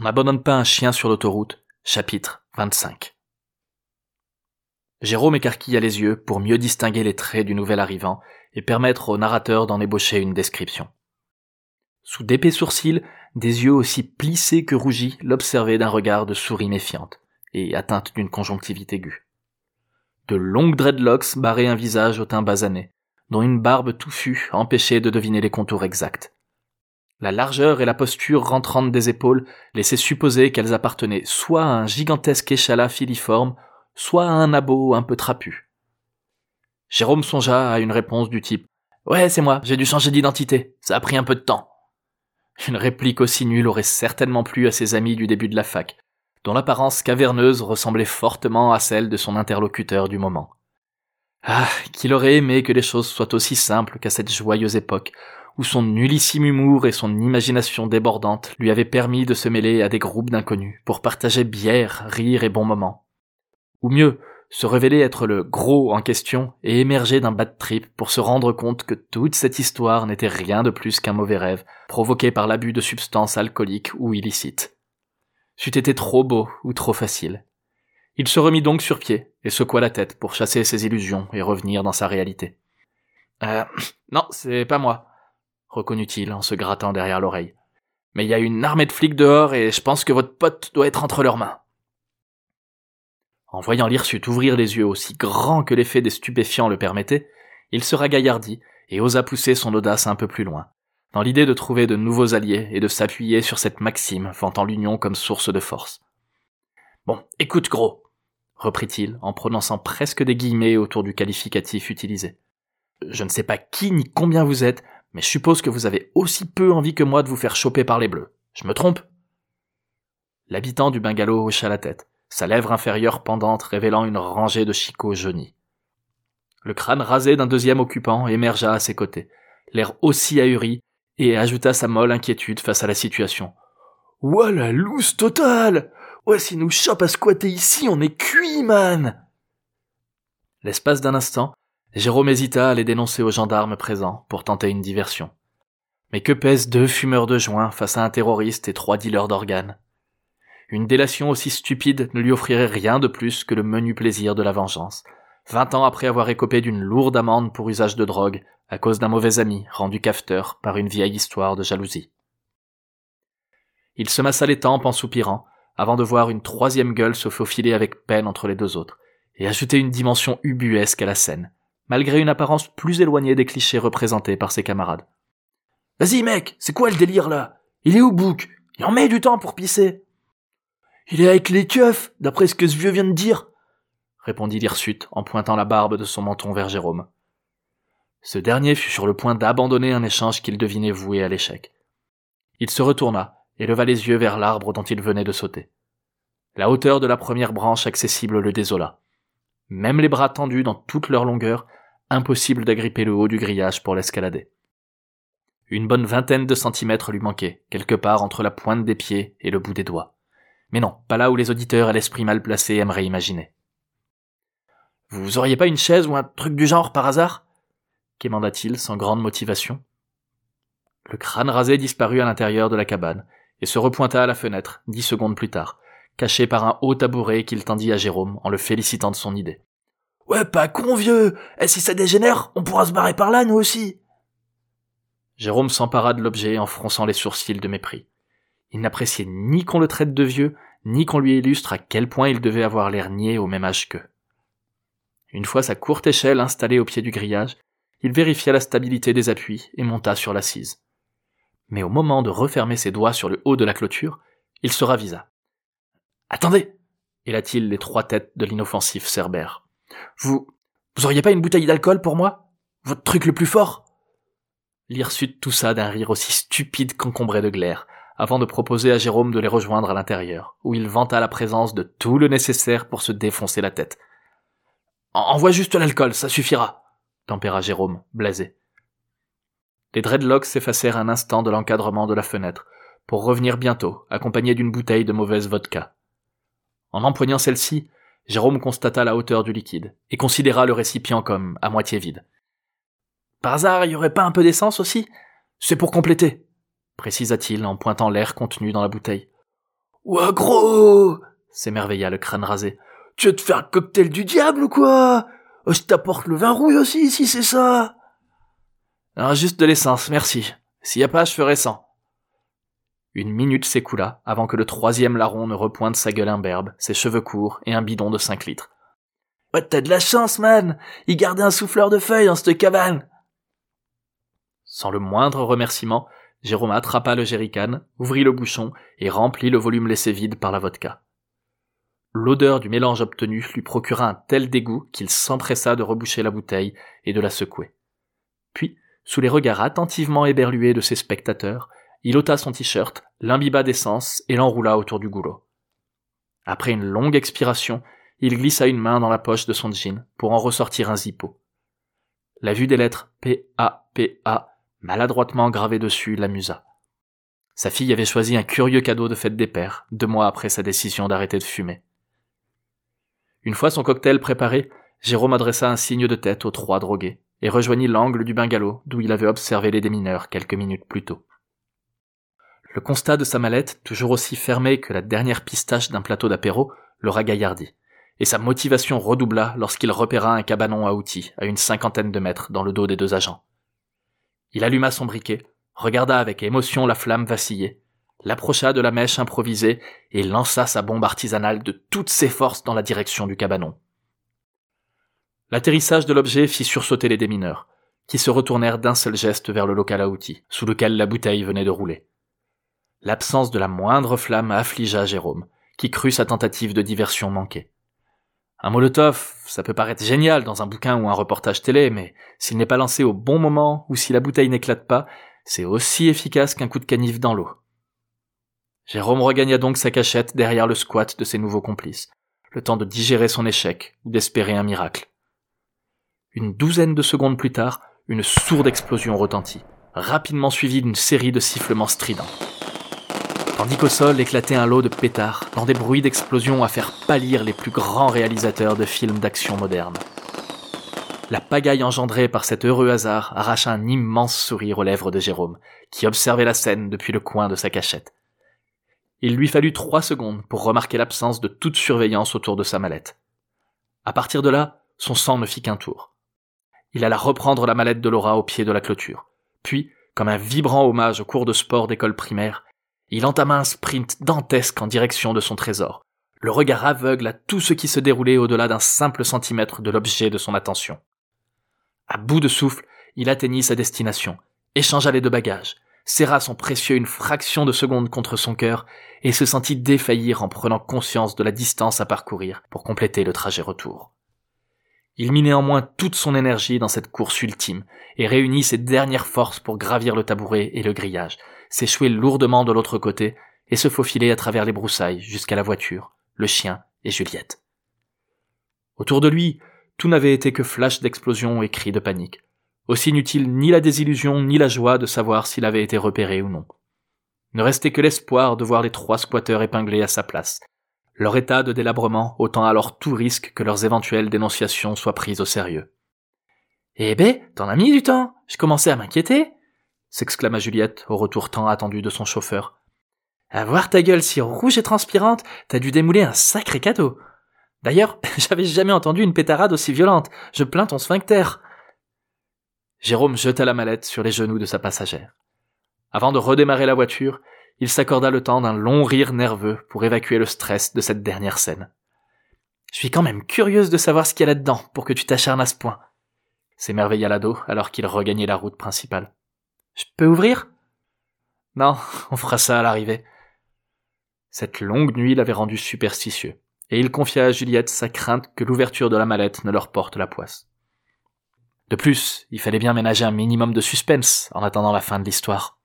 On n'abandonne pas un chien sur l'autoroute, chapitre 25. Jérôme écarquilla les yeux pour mieux distinguer les traits du nouvel arrivant et permettre au narrateur d'en ébaucher une description. Sous d'épais sourcils, des yeux aussi plissés que rougis l'observaient d'un regard de souris méfiante et atteinte d'une conjonctivite aiguë. De longues dreadlocks barraient un visage au teint basané, dont une barbe touffue empêchait de deviner les contours exacts. La largeur et la posture rentrante des épaules laissaient supposer qu'elles appartenaient soit à un gigantesque échalas filiforme, soit à un abo un peu trapu. Jérôme songea à une réponse du type Ouais, c'est moi, j'ai dû changer d'identité, ça a pris un peu de temps. Une réplique aussi nulle aurait certainement plu à ses amis du début de la fac, dont l'apparence caverneuse ressemblait fortement à celle de son interlocuteur du moment. Ah, qu'il aurait aimé que les choses soient aussi simples qu'à cette joyeuse époque, où son nullissime humour et son imagination débordante lui avaient permis de se mêler à des groupes d'inconnus pour partager bière, rire et bons moments. Ou mieux, se révéler être le gros en question et émerger d'un bad trip pour se rendre compte que toute cette histoire n'était rien de plus qu'un mauvais rêve provoqué par l'abus de substances alcooliques ou illicites. C'eût été trop beau ou trop facile. Il se remit donc sur pied et secoua la tête pour chasser ses illusions et revenir dans sa réalité. Euh, non, c'est pas moi, reconnut-il en se grattant derrière l'oreille. Mais il y a une armée de flics dehors et je pense que votre pote doit être entre leurs mains. En voyant l'hirsute ouvrir les yeux aussi grands que l'effet des stupéfiants le permettait, il se ragaillardit et osa pousser son audace un peu plus loin, dans l'idée de trouver de nouveaux alliés et de s'appuyer sur cette maxime vantant l'union comme source de force. Bon, écoute gros, reprit-il en prononçant presque des guillemets autour du qualificatif utilisé. Je ne sais pas qui ni combien vous êtes, mais je suppose que vous avez aussi peu envie que moi de vous faire choper par les bleus. Je me trompe? L'habitant du bungalow hocha la tête sa lèvre inférieure pendante révélant une rangée de chicots jaunis. Le crâne rasé d'un deuxième occupant émergea à ses côtés, l'air aussi ahuri, et ajouta sa molle inquiétude face à la situation. Ouah la loose totale Ouais, si nous chope à squatter ici, on est cuit, man L'espace d'un instant, Jérôme hésita à les dénoncer aux gendarmes présents pour tenter une diversion. Mais que pèsent deux fumeurs de joint face à un terroriste et trois dealers d'organes? Une délation aussi stupide ne lui offrirait rien de plus que le menu plaisir de la vengeance, vingt ans après avoir écopé d'une lourde amende pour usage de drogue à cause d'un mauvais ami rendu cafeteur par une vieille histoire de jalousie. Il se massa les tempes en soupirant, avant de voir une troisième gueule se faufiler avec peine entre les deux autres, et ajouter une dimension ubuesque à la scène, malgré une apparence plus éloignée des clichés représentés par ses camarades. Vas-y mec, c'est quoi le délire là? Il est où Bouc Il en met du temps pour pisser il est avec les keufs, d'après ce que ce vieux vient de dire, répondit l'hirsute en pointant la barbe de son menton vers Jérôme. Ce dernier fut sur le point d'abandonner un échange qu'il devinait voué à l'échec. Il se retourna et leva les yeux vers l'arbre dont il venait de sauter. La hauteur de la première branche accessible le désola. Même les bras tendus dans toute leur longueur, impossible d'agripper le haut du grillage pour l'escalader. Une bonne vingtaine de centimètres lui manquaient, quelque part entre la pointe des pieds et le bout des doigts. Mais non, pas là où les auditeurs à l'esprit mal placé aimeraient imaginer. Vous auriez pas une chaise ou un truc du genre par hasard? quémanda-t-il sans grande motivation. Le crâne rasé disparut à l'intérieur de la cabane et se repointa à la fenêtre dix secondes plus tard, caché par un haut tabouret qu'il tendit à Jérôme en le félicitant de son idée. Ouais, pas con vieux Et si ça dégénère, on pourra se barrer par là, nous aussi Jérôme s'empara de l'objet en fronçant les sourcils de mépris. Il n'appréciait ni qu'on le traite de vieux, ni qu'on lui illustre à quel point il devait avoir l'air niais au même âge qu'eux. Une fois sa courte échelle installée au pied du grillage, il vérifia la stabilité des appuis et monta sur l'assise. Mais au moment de refermer ses doigts sur le haut de la clôture, il se ravisa. Attendez héla-t-il les trois têtes de l'inoffensif Cerbère. Vous. Vous auriez pas une bouteille d'alcool pour moi? Votre truc le plus fort L'hirsute toussa d'un rire aussi stupide qu'encombré de glaire, avant de proposer à Jérôme de les rejoindre à l'intérieur, où il vanta la présence de tout le nécessaire pour se défoncer la tête. Envoie juste l'alcool, ça suffira, tempéra Jérôme, blasé. Les dreadlocks s'effacèrent un instant de l'encadrement de la fenêtre, pour revenir bientôt, accompagnés d'une bouteille de mauvaise vodka. En empoignant celle-ci, Jérôme constata la hauteur du liquide, et considéra le récipient comme à moitié vide. Par hasard, il y aurait pas un peu d'essence aussi? C'est pour compléter, précisa-t-il en pointant l'air contenu dans la bouteille. Ouah, gros s'émerveilla le crâne rasé. Tu veux te faire un cocktail du diable ou quoi? Oh, Je t'apporte le vin rouille aussi, si c'est ça ah, Juste de l'essence, merci. S'il y a pas, je ferai sans. Une minute s'écoula avant que le troisième larron ne repointe sa gueule imberbe, ses cheveux courts et un bidon de cinq litres. T'as de la chance, man Il gardait un souffleur de feuilles dans cette cabane Sans le moindre remerciement, Jérôme attrapa le jerrycan, ouvrit le bouchon et remplit le volume laissé vide par la vodka. L'odeur du mélange obtenu lui procura un tel dégoût qu'il s'empressa de reboucher la bouteille et de la secouer. Puis, sous les regards attentivement éberlués de ses spectateurs, il ôta son t-shirt, l'imbiba d'essence et l'enroula autour du goulot. Après une longue expiration, il glissa une main dans la poche de son jean pour en ressortir un zippo. La vue des lettres P-A-P-A maladroitement gravées dessus l'amusa. Sa fille avait choisi un curieux cadeau de fête des pères, deux mois après sa décision d'arrêter de fumer. Une fois son cocktail préparé, Jérôme adressa un signe de tête aux trois drogués et rejoignit l'angle du bungalow d'où il avait observé les démineurs quelques minutes plus tôt. Le constat de sa mallette, toujours aussi fermée que la dernière pistache d'un plateau d'apéro, le ragaillardit et sa motivation redoubla lorsqu'il repéra un cabanon à outils à une cinquantaine de mètres dans le dos des deux agents. Il alluma son briquet, regarda avec émotion la flamme vaciller, l'approcha de la mèche improvisée et lança sa bombe artisanale de toutes ses forces dans la direction du cabanon. L'atterrissage de l'objet fit sursauter les démineurs, qui se retournèrent d'un seul geste vers le local à outils, sous lequel la bouteille venait de rouler. L'absence de la moindre flamme affligea Jérôme, qui crut sa tentative de diversion manquer. Un molotov, ça peut paraître génial dans un bouquin ou un reportage télé, mais s'il n'est pas lancé au bon moment ou si la bouteille n'éclate pas, c'est aussi efficace qu'un coup de canif dans l'eau. Jérôme regagna donc sa cachette derrière le squat de ses nouveaux complices, le temps de digérer son échec ou d'espérer un miracle. Une douzaine de secondes plus tard, une sourde explosion retentit, rapidement suivie d'une série de sifflements stridents tandis sol éclatait un lot de pétards, dans des bruits d'explosion à faire pâlir les plus grands réalisateurs de films d'action moderne. La pagaille engendrée par cet heureux hasard arracha un immense sourire aux lèvres de Jérôme, qui observait la scène depuis le coin de sa cachette. Il lui fallut trois secondes pour remarquer l'absence de toute surveillance autour de sa mallette. À partir de là, son sang ne fit qu'un tour. Il alla reprendre la mallette de Laura au pied de la clôture. Puis, comme un vibrant hommage au cours de sport d'école primaire, il entama un sprint dantesque en direction de son trésor, le regard aveugle à tout ce qui se déroulait au-delà d'un simple centimètre de l'objet de son attention. À bout de souffle, il atteignit sa destination, échangea les deux bagages, serra son précieux une fraction de seconde contre son cœur et se sentit défaillir en prenant conscience de la distance à parcourir pour compléter le trajet retour. Il mit néanmoins toute son énergie dans cette course ultime et réunit ses dernières forces pour gravir le tabouret et le grillage, s'échouer lourdement de l'autre côté et se faufiler à travers les broussailles jusqu'à la voiture, le chien et Juliette. Autour de lui, tout n'avait été que flash d'explosion et cris de panique. Aussi inutile ni la désillusion ni la joie de savoir s'il avait été repéré ou non. Ne restait que l'espoir de voir les trois squatteurs épinglés à sa place. Leur état de délabrement autant alors tout risque que leurs éventuelles dénonciations soient prises au sérieux. Eh ben, t'en as mis du temps. Je commençais à m'inquiéter s'exclama Juliette au retour tant attendu de son chauffeur. À voir ta gueule si rouge et transpirante, t'as dû démouler un sacré cadeau. D'ailleurs, j'avais jamais entendu une pétarade aussi violente. Je plains ton sphincter. Jérôme jeta la mallette sur les genoux de sa passagère. Avant de redémarrer la voiture, il s'accorda le temps d'un long rire nerveux pour évacuer le stress de cette dernière scène. Je suis quand même curieuse de savoir ce qu'il y a là-dedans pour que tu t'acharnes à ce point. S'émerveilla l'ado alors qu'il regagnait la route principale. Je peux ouvrir? Non, on fera ça à l'arrivée. Cette longue nuit l'avait rendu superstitieux, et il confia à Juliette sa crainte que l'ouverture de la mallette ne leur porte la poisse. De plus, il fallait bien ménager un minimum de suspense en attendant la fin de l'histoire.